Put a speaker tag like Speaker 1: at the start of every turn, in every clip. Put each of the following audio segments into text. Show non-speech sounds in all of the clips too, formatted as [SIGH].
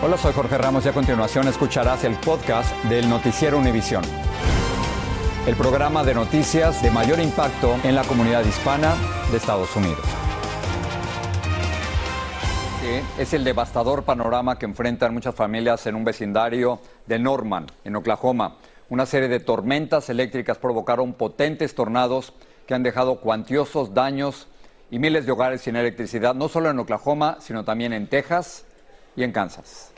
Speaker 1: Hola, soy Jorge Ramos y a continuación escucharás el podcast del Noticiero Univisión. El programa de noticias de mayor impacto en la comunidad hispana de Estados Unidos. Es el devastador panorama que enfrentan muchas familias en un vecindario de Norman, en Oklahoma. Una serie de tormentas eléctricas provocaron potentes tornados que han dejado cuantiosos daños y miles de hogares sin electricidad, no solo en Oklahoma, sino también en Texas y en Kansas.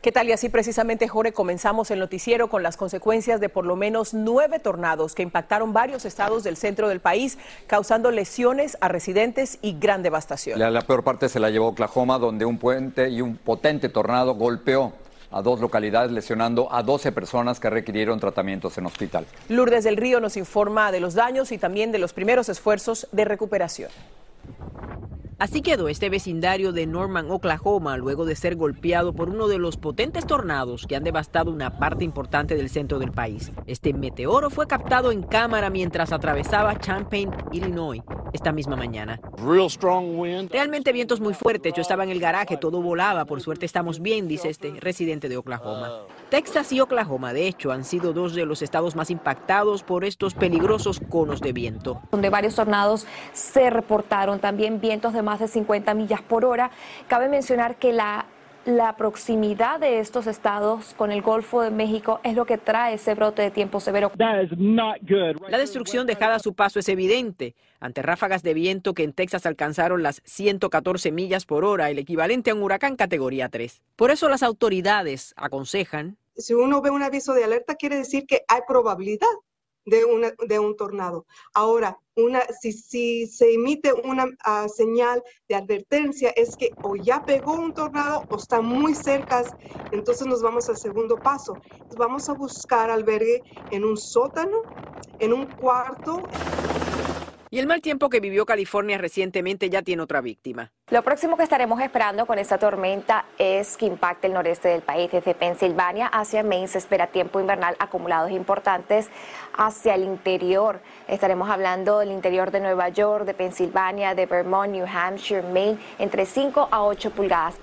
Speaker 2: ¿Qué tal? Y así precisamente, Jorge, comenzamos el noticiero con las consecuencias de por lo menos nueve tornados que impactaron varios estados del centro del país, causando lesiones a residentes y gran devastación.
Speaker 1: La, la peor parte se la llevó Oklahoma, donde un puente y un potente tornado golpeó a dos localidades, lesionando a 12 personas que requirieron tratamientos en hospital.
Speaker 2: Lourdes del Río nos informa de los daños y también de los primeros esfuerzos de recuperación.
Speaker 3: Así quedó este vecindario de Norman, Oklahoma, luego de ser golpeado por uno de los potentes tornados que han devastado una parte importante del centro del país. Este meteoro fue captado en cámara mientras atravesaba Champaign, Illinois, esta misma mañana. Realmente vientos muy fuertes. Yo estaba en el garaje, todo volaba. Por suerte estamos bien, dice este residente de Oklahoma. Texas y Oklahoma, de hecho, han sido dos de los estados más impactados por estos peligrosos conos de viento.
Speaker 4: Donde varios tornados se reportaron, también vientos de más de 50 millas por hora. Cabe mencionar que la la proximidad de estos estados con el Golfo de México es lo que trae ese brote de tiempo severo.
Speaker 3: La destrucción dejada a su paso es evidente ante ráfagas de viento que en Texas alcanzaron las 114 millas por hora, el equivalente a un huracán categoría 3. Por eso las autoridades aconsejan.
Speaker 5: Si uno ve un aviso de alerta, quiere decir que hay probabilidad de, una, de un tornado. Ahora, una, si, si se emite una uh, señal de advertencia, es que o ya pegó un tornado o está muy cerca, entonces nos vamos al segundo paso. Vamos a buscar albergue en un sótano, en un cuarto.
Speaker 3: Y el mal tiempo que vivió California recientemente ya tiene otra víctima.
Speaker 4: Lo próximo que estaremos esperando con esta tormenta es que impacte el noreste del país. Desde Pensilvania hacia Maine se espera tiempo invernal acumulados importantes hacia el interior. Estaremos hablando del interior de Nueva York, de Pensilvania, de Vermont, New Hampshire, Maine, entre 5 a 8 pulgadas.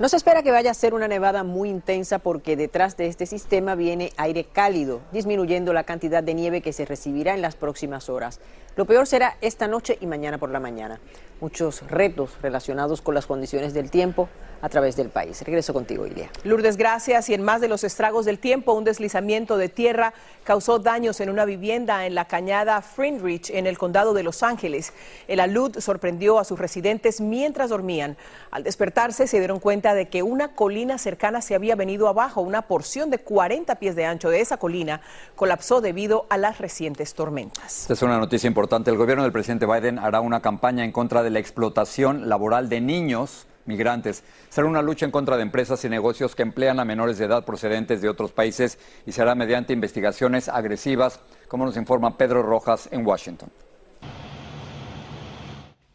Speaker 3: No se espera que vaya a ser una nevada muy intensa porque detrás de este sistema viene aire cálido, disminuyendo la cantidad de nieve que se recibirá en las próximas horas. Lo peor será esta noche y mañana por la mañana. Muchos retos relacionados con las condiciones del tiempo a través del país. Regreso contigo, Ilia.
Speaker 2: Lourdes, gracias. Y en más de los estragos del tiempo, un deslizamiento de tierra causó daños en una vivienda en la cañada Frinrich, en el condado de Los Ángeles. El alud sorprendió a sus residentes mientras dormían. Al despertarse, se dieron cuenta de que una colina cercana se había venido abajo. Una porción de 40 pies de ancho de esa colina colapsó debido a las recientes tormentas.
Speaker 1: Esta es una noticia importante. El gobierno del presidente Biden hará una campaña en contra de la explotación laboral de niños migrantes. Será una lucha en contra de empresas y negocios que emplean a menores de edad procedentes de otros países y será mediante investigaciones agresivas, como nos informa Pedro Rojas en Washington.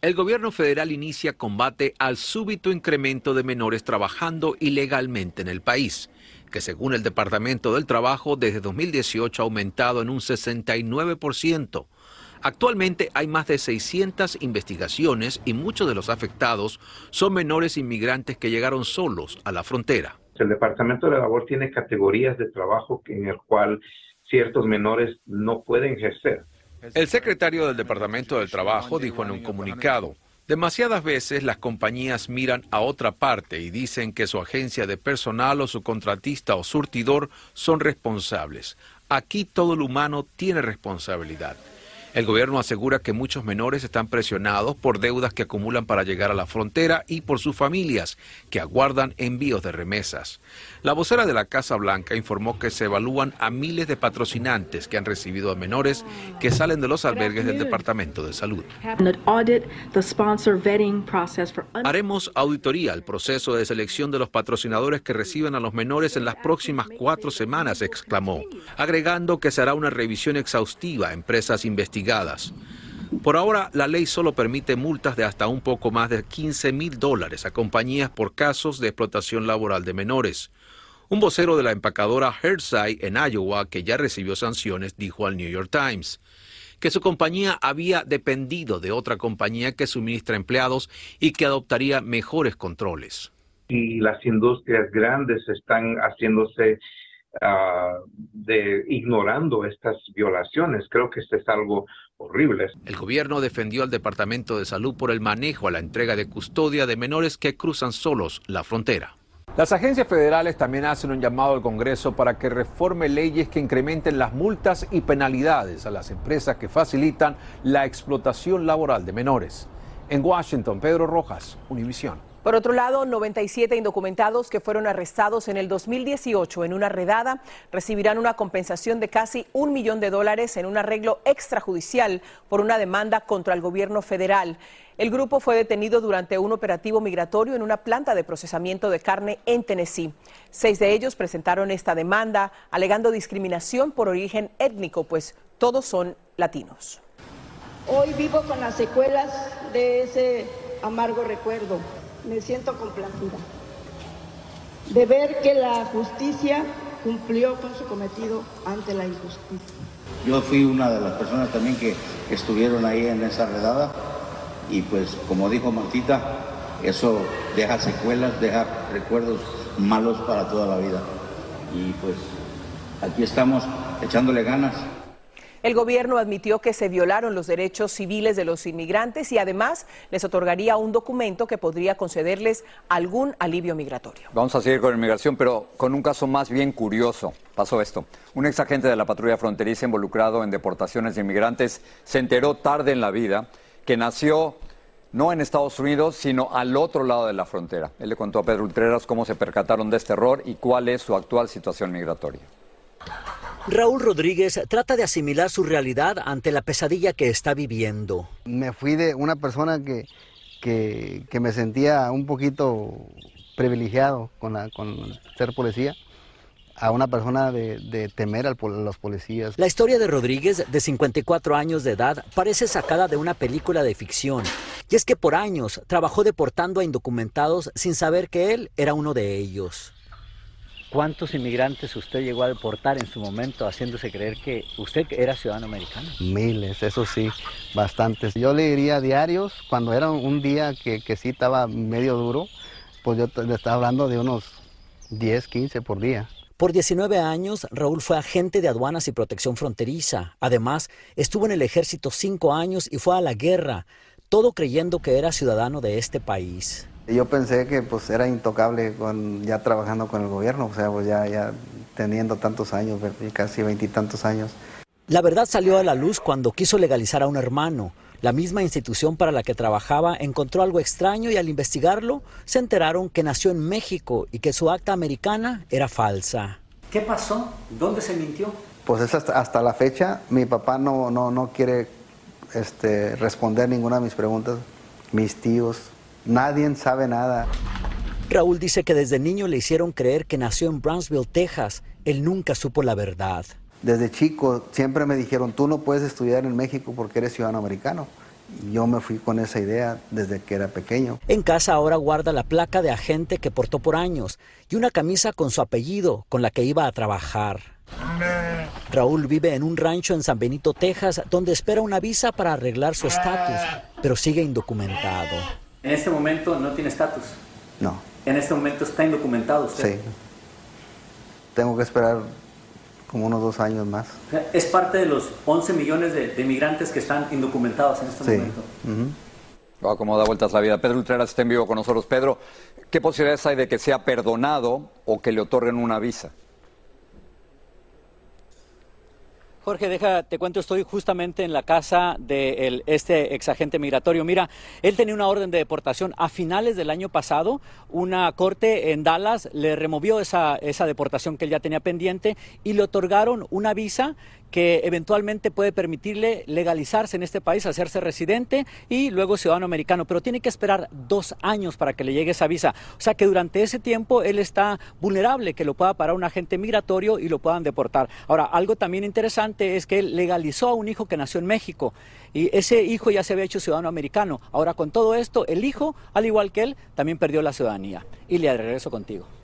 Speaker 6: El gobierno federal inicia combate al súbito incremento de menores trabajando ilegalmente en el país, que según el Departamento del Trabajo desde 2018 ha aumentado en un 69%. Actualmente hay más de 600 investigaciones y muchos de los afectados son menores inmigrantes que llegaron solos a la frontera.
Speaker 7: El Departamento de Labor tiene categorías de trabajo en el cual ciertos menores no pueden ejercer.
Speaker 6: El secretario del Departamento del Trabajo dijo en un comunicado, Demasiadas veces las compañías miran a otra parte y dicen que su agencia de personal o su contratista o surtidor son responsables. Aquí todo el humano tiene responsabilidad. El gobierno asegura que muchos menores están presionados por deudas que acumulan para llegar a la frontera y por sus familias, que aguardan envíos de remesas. La vocera de la Casa Blanca informó que se evalúan a miles de patrocinantes que han recibido a menores que salen de los albergues del Departamento de Salud. Haremos auditoría al proceso de selección de los patrocinadores que reciben a los menores en las próximas cuatro semanas, exclamó, agregando que se hará una revisión exhaustiva a empresas por ahora, la ley solo permite multas de hasta un poco más de 15 mil dólares a compañías por casos de explotación laboral de menores. Un vocero de la empacadora Hershey en Iowa, que ya recibió sanciones, dijo al New York Times que su compañía había dependido de otra compañía que suministra empleados y que adoptaría mejores controles.
Speaker 7: Y las industrias grandes están haciéndose Ah, de ignorando estas violaciones. Creo que esto es algo horrible.
Speaker 6: El gobierno defendió al Departamento de Salud por el manejo a la entrega de custodia de menores que cruzan solos la frontera.
Speaker 8: Las agencias federales también hacen un llamado al Congreso para que reforme leyes que incrementen las multas y penalidades a las empresas que facilitan la explotación laboral de menores. En Washington, Pedro Rojas, Univisión.
Speaker 2: Por otro lado, 97 indocumentados que fueron arrestados en el 2018 en una redada recibirán una compensación de casi un millón de dólares en un arreglo extrajudicial por una demanda contra el gobierno federal. El grupo fue detenido durante un operativo migratorio en una planta de procesamiento de carne en Tennessee. Seis de ellos presentaron esta demanda alegando discriminación por origen étnico, pues todos son latinos.
Speaker 9: Hoy vivo con las secuelas de ese amargo recuerdo me siento complacida de ver que la justicia cumplió con su cometido ante la injusticia.
Speaker 10: Yo fui una de las personas también que, estuvieron ahí en esa redada y pues como dijo Martita, eso deja secuelas, deja recuerdos malos para toda la vida. Y pues aquí estamos echándole ganas.
Speaker 2: El gobierno admitió que se violaron los derechos civiles de los inmigrantes y además les otorgaría un documento que podría concederles algún alivio migratorio.
Speaker 1: Vamos a seguir con inmigración, pero con un caso más bien curioso. Pasó esto. Un ex agente de la patrulla fronteriza involucrado en deportaciones de inmigrantes se enteró tarde en la vida que nació no en Estados Unidos, sino al otro lado de la frontera. Él le contó a Pedro Ultreras cómo se percataron de este error y cuál es su actual situación migratoria.
Speaker 11: Raúl Rodríguez trata de asimilar su realidad ante la pesadilla que está viviendo.
Speaker 12: Me fui de una persona que, que, me sentía un poquito privilegiado con, la, con ser policía a una persona de, temer a los policías.
Speaker 11: La historia de Rodríguez, de 54 años de edad, parece sacada de una película de ficción. Y es que por años trabajó deportando a indocumentados sin saber que él era uno de ellos.
Speaker 13: ¿Cuántos inmigrantes usted llegó a deportar en su momento haciéndose creer que usted era ciudadano americano?
Speaker 12: Miles, eso sí, bastantes. Yo le diría diarios, cuando era un día que, que sí estaba medio duro, pues yo le estaba hablando de unos 10, 15 por día.
Speaker 11: Por 19 años, Raúl fue agente de aduanas y protección fronteriza. Además, estuvo en el ejército cinco años y fue a la guerra, todo creyendo que era ciudadano de este país.
Speaker 12: Yo pensé que pues era intocable con, ya trabajando con el gobierno, o sea, pues ya, ya teniendo tantos años, casi veintitantos años.
Speaker 11: La verdad salió a la luz cuando quiso legalizar a un hermano. La misma institución para la que trabajaba encontró algo extraño y al investigarlo se enteraron que nació en México y que su acta americana era falsa.
Speaker 13: ¿Qué pasó? ¿Dónde se mintió?
Speaker 12: Pues es hasta, hasta la fecha. Mi papá no, no, no quiere este, responder ninguna de mis preguntas. Mis tíos, Nadie sabe nada.
Speaker 11: Raúl dice que desde niño le hicieron creer que nació en Brownsville, Texas. Él nunca supo la verdad.
Speaker 12: Desde chico siempre me dijeron, tú no puedes estudiar en México porque eres ciudadano americano. Yo me fui con esa idea desde que era pequeño.
Speaker 11: En casa ahora guarda la placa de agente que portó por años y una camisa con su apellido con la que iba a trabajar. Raúl vive en un rancho en San Benito, Texas, donde espera una visa para arreglar su estatus, pero sigue indocumentado.
Speaker 13: En este momento no tiene estatus.
Speaker 12: No.
Speaker 13: En este momento está indocumentado usted.
Speaker 12: Sí. Tengo que esperar como unos dos años más.
Speaker 13: Es parte de los 11 millones de, inmigrantes que están indocumentados en este momento.
Speaker 1: Wow, cómo da vueltas la vida. Pedro Ultreras está en vivo con nosotros. Pedro, ¿qué posibilidades hay de que sea perdonado o que le otorguen una visa?
Speaker 11: Jorge, deja, te cuento, estoy justamente en la casa de este exagente migratorio. Mira, él tenía una orden de deportación a finales del año pasado. Una corte en Dallas le removió esa, esa deportación que él ya tenía pendiente y le otorgaron una visa que eventualmente puede permitirle legalizarse en este país, hacerse residente y luego ciudadano americano, pero tiene que esperar dos años para que le llegue esa visa. O sea que durante ese tiempo él está vulnerable, que lo pueda parar un agente migratorio y lo puedan deportar. Ahora, algo también interesante es que él legalizó a un hijo que nació en México y ese hijo ya se había hecho ciudadano americano. Ahora, con todo esto, el hijo, al igual que él, también perdió la ciudadanía. Y le regreso contigo.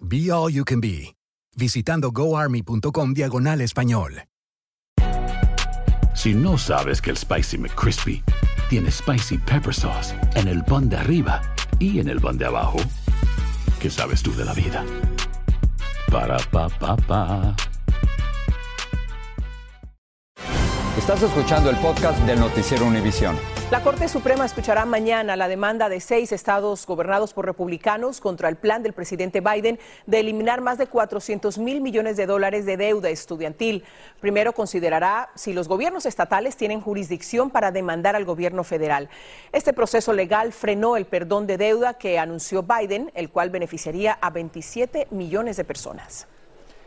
Speaker 14: Be All You Can Be visitando goarmy.com diagonal español.
Speaker 15: Si no sabes que el Spicy McCrispy tiene Spicy Pepper Sauce en el pan de arriba y en el pan de abajo, ¿qué sabes tú de la vida? Para, pa, pa, pa.
Speaker 1: Estás escuchando el podcast del Noticiero Univisión.
Speaker 2: La Corte Suprema escuchará mañana la demanda de seis estados gobernados por republicanos contra el plan del presidente Biden de eliminar más de 400 mil millones de dólares de deuda estudiantil. Primero considerará si los gobiernos estatales tienen jurisdicción para demandar al gobierno federal. Este proceso legal frenó el perdón de deuda que anunció Biden, el cual beneficiaría a 27 millones de personas.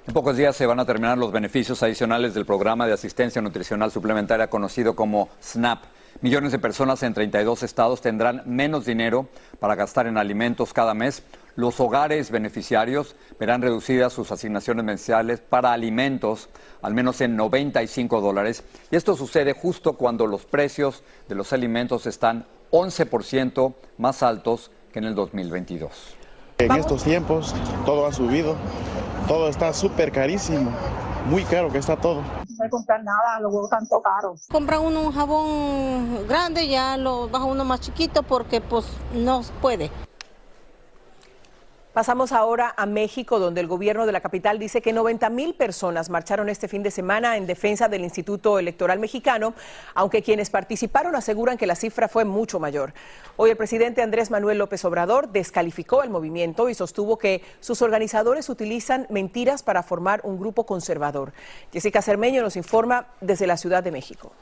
Speaker 1: En pocos días se van a terminar los beneficios adicionales del programa de asistencia nutricional suplementaria conocido como SNAP. Millones de personas en 32 estados tendrán menos dinero para gastar en alimentos cada mes. Los hogares beneficiarios verán reducidas sus asignaciones mensuales para alimentos al menos en 95 dólares. Y esto sucede justo cuando los precios de los alimentos están 11% más altos que en el 2022.
Speaker 16: En estos tiempos todo ha subido, todo está súper carísimo, muy caro que está todo
Speaker 17: no comprar nada, los huevos tanto caros.
Speaker 18: Compra uno un jabón grande, ya lo baja uno más chiquito porque pues no puede.
Speaker 2: Pasamos ahora a México, donde el gobierno de la capital dice que 90 mil personas marcharon este fin de semana en defensa del Instituto Electoral Mexicano, aunque quienes participaron aseguran que la cifra fue mucho mayor. Hoy el presidente Andrés Manuel López Obrador descalificó el movimiento y sostuvo que sus organizadores utilizan mentiras para formar un grupo conservador. Jessica Cermeño nos informa desde la Ciudad de México.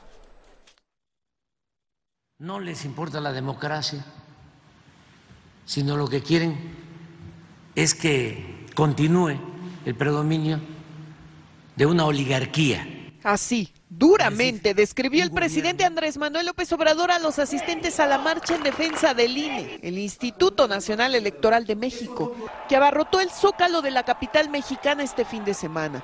Speaker 19: No les importa la democracia, sino lo que quieren es que continúe el predominio de una oligarquía.
Speaker 20: Así, duramente describió el presidente Andrés Manuel López Obrador a los asistentes a la marcha en defensa del INE, el Instituto Nacional Electoral de México, que abarrotó el zócalo de la capital mexicana este fin de semana.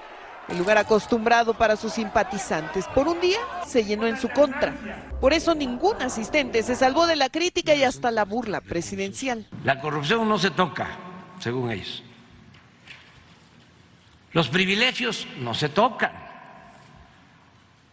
Speaker 20: El lugar acostumbrado para sus simpatizantes por un día se llenó en su contra. Por eso ningún asistente se salvó de la crítica y hasta la burla presidencial.
Speaker 19: La corrupción no se toca según ellos. Los privilegios no se tocan.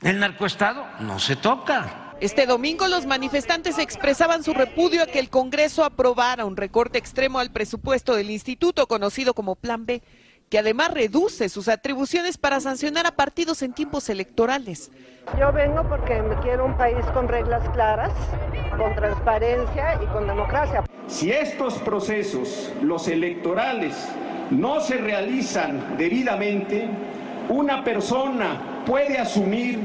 Speaker 19: El narcoestado no se toca.
Speaker 20: Este domingo los manifestantes expresaban su repudio a que el Congreso aprobara un recorte extremo al presupuesto del instituto conocido como Plan B, que además reduce sus atribuciones para sancionar a partidos en tiempos electorales.
Speaker 17: Yo vengo porque me quiero un país con reglas claras, con transparencia y con democracia.
Speaker 21: Si estos procesos, los electorales, no se realizan debidamente, una persona puede asumir,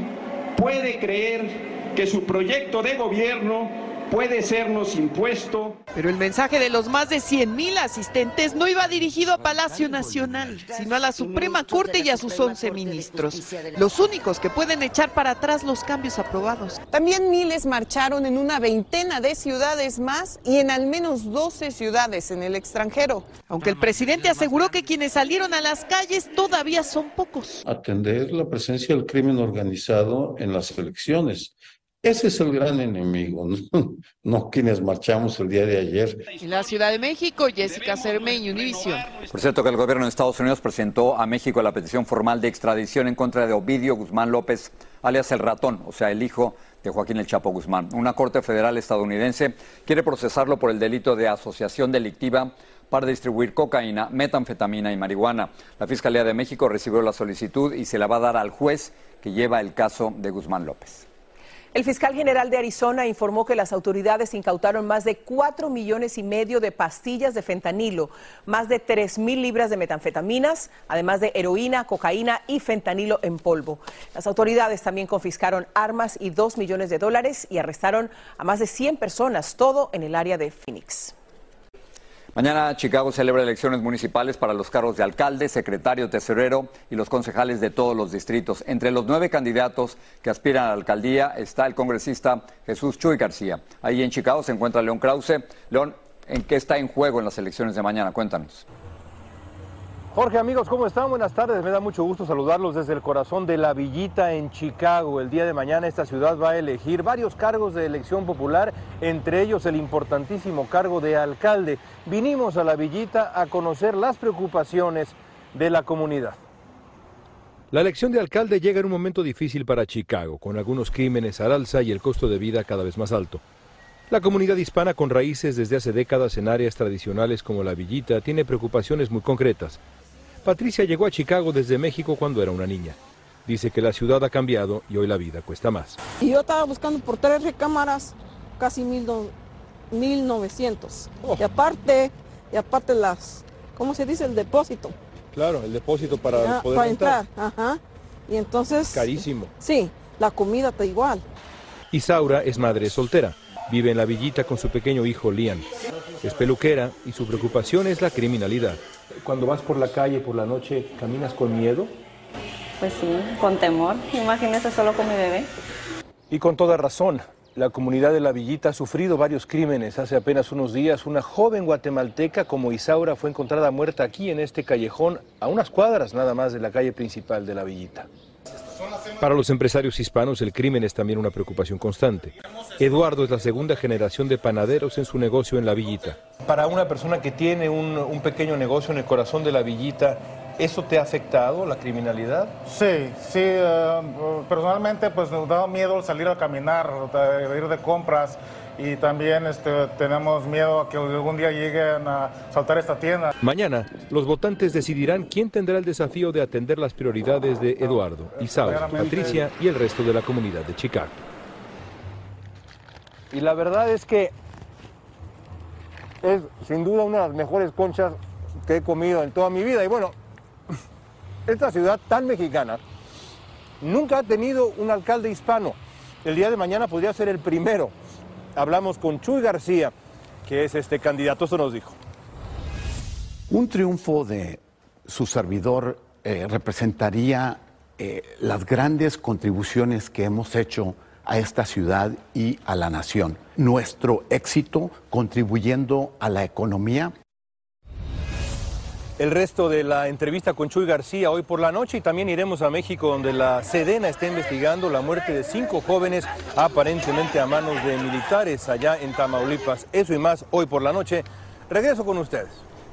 Speaker 21: puede creer que su proyecto de gobierno puede sernos impuesto.
Speaker 20: Pero el mensaje de los más de 100 mil asistentes no iba dirigido a Palacio Nacional, sino a la Suprema Corte y a sus 11 ministros, los únicos que pueden echar para atrás los cambios aprobados.
Speaker 22: También miles marcharon en una veintena de ciudades más y en al menos 12 ciudades en el extranjero.
Speaker 20: Aunque el presidente aseguró que quienes salieron a las calles todavía son pocos.
Speaker 23: Atender la presencia del crimen organizado en las elecciones. Ese es el gran enemigo, no, [LAUGHS] no quienes marchamos el día de ayer.
Speaker 20: En la Ciudad de México, Jessica Cermeño, Univision.
Speaker 1: Por cierto que el gobierno de Estados Unidos presentó a México la petición formal de extradición en contra de Ovidio Guzmán López, alias el ratón, o sea, el hijo de Joaquín El Chapo Guzmán. Una corte federal estadounidense quiere procesarlo por el delito de asociación delictiva para distribuir cocaína, metanfetamina y marihuana. La Fiscalía de México recibió la solicitud y se la va a dar al juez que lleva el caso de Guzmán López.
Speaker 2: El fiscal general de Arizona informó que las autoridades incautaron más de 4 millones y medio de pastillas de fentanilo, más de 3 mil libras de metanfetaminas, además de heroína, cocaína y fentanilo en polvo. Las autoridades también confiscaron armas y 2 millones de dólares y arrestaron a más de 100 personas, todo en el área de Phoenix.
Speaker 1: Mañana Chicago celebra elecciones municipales para los cargos de alcalde, secretario, tesorero y los concejales de todos los distritos. Entre los nueve candidatos que aspiran a la alcaldía está el congresista Jesús Chuy García. Ahí en Chicago se encuentra León Krause. León, ¿en qué está en juego en las elecciones de mañana? Cuéntanos.
Speaker 24: Jorge, amigos, ¿cómo están? Buenas tardes. Me da mucho gusto saludarlos desde el corazón de la Villita en Chicago. El día de mañana esta ciudad va a elegir varios cargos de elección popular, entre ellos el importantísimo cargo de alcalde. Vinimos a la Villita a conocer las preocupaciones de la comunidad. La elección de alcalde llega en un momento difícil para Chicago, con algunos crímenes al alza y el costo de vida cada vez más alto. La comunidad hispana con raíces desde hace décadas en áreas tradicionales como la Villita tiene preocupaciones muy concretas. Patricia llegó a Chicago desde México cuando era una niña. Dice que la ciudad ha cambiado y hoy la vida cuesta más.
Speaker 25: Y yo estaba buscando por tres recámaras, casi mil do- 1900. Y aparte, y aparte las, ¿cómo se dice? El depósito.
Speaker 24: Claro, el depósito para
Speaker 25: Ah,
Speaker 24: poder
Speaker 25: para
Speaker 24: entrar.
Speaker 25: entrar. Ajá. Y entonces.
Speaker 24: Carísimo.
Speaker 25: Sí, la comida está igual.
Speaker 24: Isaura es madre soltera. Vive en la villita con su pequeño hijo Liam. Es peluquera y su preocupación es la criminalidad. Cuando vas por la calle por la noche, ¿caminas con miedo?
Speaker 26: Pues sí, con temor. Imagínese solo con mi bebé.
Speaker 24: Y con toda razón. La comunidad de la Villita ha sufrido varios crímenes. Hace apenas unos días, una joven guatemalteca como Isaura fue encontrada muerta aquí en este callejón, a unas cuadras nada más de la calle principal de la Villita. Para los empresarios hispanos, el crimen es también una preocupación constante. Eduardo es la segunda generación de panaderos en su negocio en la Villita. Para una persona que tiene un, un pequeño negocio en el corazón de la Villita, ¿eso te ha afectado, la criminalidad?
Speaker 27: Sí, sí, eh, personalmente pues nos da miedo salir a caminar, ir de compras y también este, tenemos miedo a que algún día lleguen a saltar esta tienda.
Speaker 24: Mañana, los votantes decidirán quién tendrá el desafío de atender las prioridades de Eduardo, Isaura, Patricia y el resto de la comunidad de Chicago. Y la verdad es que es sin duda una de las mejores conchas que he comido en toda mi vida. Y bueno, esta ciudad tan mexicana nunca ha tenido un alcalde hispano. El día de mañana podría ser el primero. Hablamos con Chuy García, que es este candidato, eso nos dijo.
Speaker 28: Un triunfo de su servidor eh, representaría eh, las grandes contribuciones que hemos hecho a esta ciudad y a la nación. Nuestro éxito contribuyendo a la economía.
Speaker 24: El resto de la entrevista con Chuy García hoy por la noche y también iremos a México donde la Sedena está investigando la muerte de cinco jóvenes aparentemente a manos de militares allá en Tamaulipas. Eso y más hoy por la noche. Regreso con ustedes.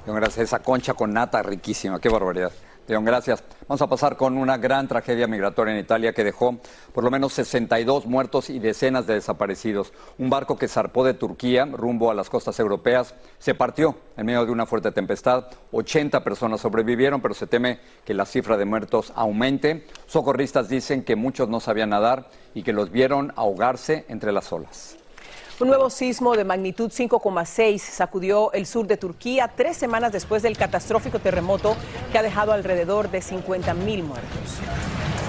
Speaker 1: Gracias. Esa concha con nata riquísima, qué barbaridad. León, gracias. Vamos a pasar con una gran tragedia migratoria en Italia que dejó por lo menos 62 muertos y decenas de desaparecidos. Un barco que zarpó de Turquía rumbo a las costas europeas se partió en medio de una fuerte tempestad. 80 personas sobrevivieron, pero se teme que la cifra de muertos aumente. Socorristas dicen que muchos no sabían nadar y que los vieron ahogarse entre las olas.
Speaker 2: Un nuevo sismo de magnitud 5,6 sacudió el sur de Turquía tres semanas después del catastrófico terremoto que ha dejado alrededor de 50 mil muertos.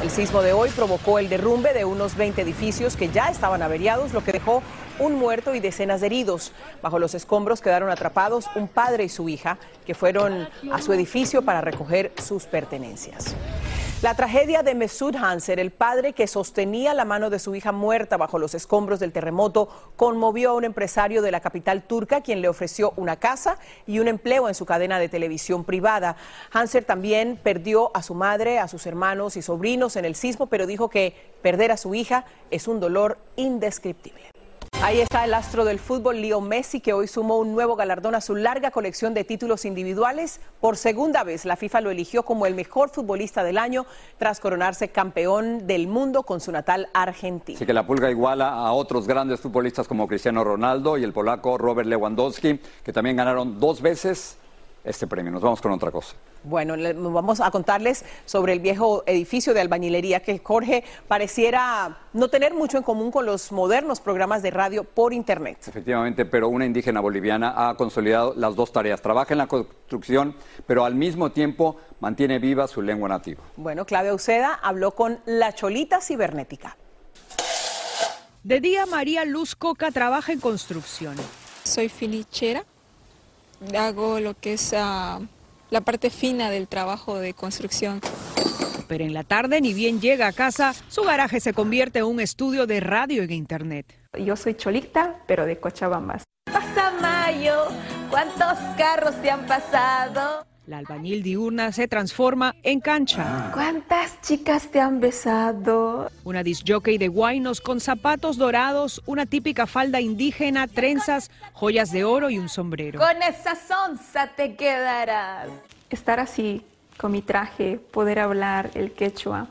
Speaker 2: El sismo de hoy provocó el derrumbe de unos 20 edificios que ya estaban averiados, lo que dejó un muerto y decenas de heridos. Bajo los escombros quedaron atrapados un padre y su hija, que fueron a su edificio para recoger sus pertenencias. La tragedia de Mesud Hanser, el padre que sostenía la mano de su hija muerta bajo los escombros del terremoto, conmovió a un empresario de la capital turca, quien le ofreció una casa y un empleo en su cadena de televisión privada. Hanser también perdió a su madre, a sus hermanos y sobrinos en el sismo, pero dijo que perder a su hija es un dolor indescriptible. Ahí está el astro del fútbol, Leo Messi, que hoy sumó un nuevo galardón a su larga colección de títulos individuales. Por segunda vez, la FIFA lo eligió como el mejor futbolista del año tras coronarse campeón del mundo con su natal Argentina.
Speaker 1: Así que la pulga iguala a otros grandes futbolistas como Cristiano Ronaldo y el polaco Robert Lewandowski, que también ganaron dos veces este premio. Nos vamos con otra cosa.
Speaker 2: Bueno, vamos a contarles sobre el viejo edificio de albañilería que Jorge pareciera no tener mucho en común con los modernos programas de radio por Internet.
Speaker 1: Efectivamente, pero una indígena boliviana ha consolidado las dos tareas. Trabaja en la construcción, pero al mismo tiempo mantiene viva su lengua nativa.
Speaker 2: Bueno, Claudia Uceda habló con la Cholita Cibernética.
Speaker 20: De día, María Luz Coca trabaja en construcción.
Speaker 29: Soy finichera hago lo que es ah, la parte fina del trabajo de construcción.
Speaker 20: Pero en la tarde, ni bien llega a casa, su garaje se convierte en un estudio de radio en internet.
Speaker 29: Yo soy cholita, pero de Cochabamba.
Speaker 30: Pasa mayo, ¿cuántos carros te han pasado?
Speaker 20: La albañil diurna se transforma en cancha.
Speaker 30: ¿Cuántas chicas te han besado?
Speaker 20: Una disjockey de guainos con zapatos dorados, una típica falda indígena, trenzas, joyas de oro y un sombrero.
Speaker 30: Con esa sonza te quedarás.
Speaker 29: Estar así, con mi traje, poder hablar el quechua,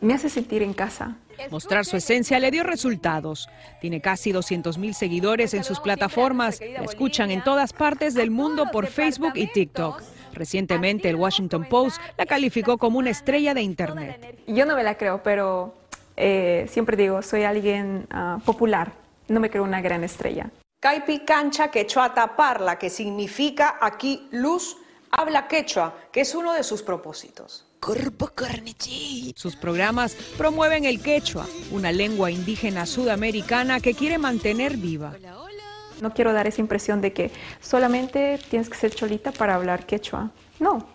Speaker 29: me hace sentir en casa.
Speaker 20: Mostrar su esencia le dio resultados. Tiene casi 200 mil seguidores en sus plataformas. La escuchan en todas partes del mundo por Facebook y TikTok. Recientemente el Washington Post la calificó como una estrella de Internet.
Speaker 29: Yo no me la creo, pero eh, siempre digo, soy alguien ah, popular, no me creo una gran estrella.
Speaker 2: Caipi cancha quechua taparla, que significa aquí luz, habla quechua, que es uno de sus propósitos.
Speaker 20: Sus programas promueven el quechua, una lengua indígena sudamericana que quiere mantener viva.
Speaker 29: No quiero dar esa impresión de que solamente tienes que ser cholita para hablar quechua. No.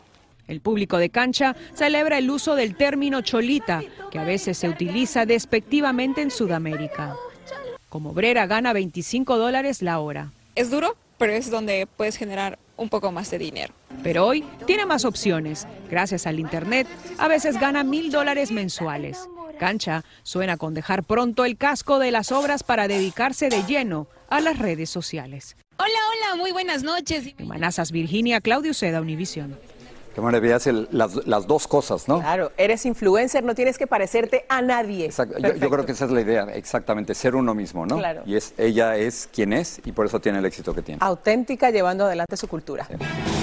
Speaker 20: El público de cancha celebra el uso del término cholita, que a veces se utiliza despectivamente en Sudamérica. Como obrera gana 25 dólares la hora.
Speaker 29: Es duro, pero es donde puedes generar un poco más de dinero.
Speaker 20: Pero hoy tiene más opciones. Gracias al Internet, a veces gana mil dólares mensuales. Cancha suena con dejar pronto el casco de las obras para dedicarse de lleno a las redes sociales.
Speaker 29: Hola, hola, muy buenas noches.
Speaker 20: En Manazas, Virginia, Claudio Seda, Univisión.
Speaker 1: Qué maravilla hacer las, las, dos cosas, ¿no?
Speaker 2: Claro, eres influencer, no tienes que parecerte a nadie.
Speaker 1: Yo, yo, creo que esa es la idea, exactamente, ser uno mismo, ¿no?
Speaker 2: Claro.
Speaker 1: Y es, ella es quien es y por eso tiene el éxito que tiene.
Speaker 2: Auténtica, llevando adelante su cultura. Sí.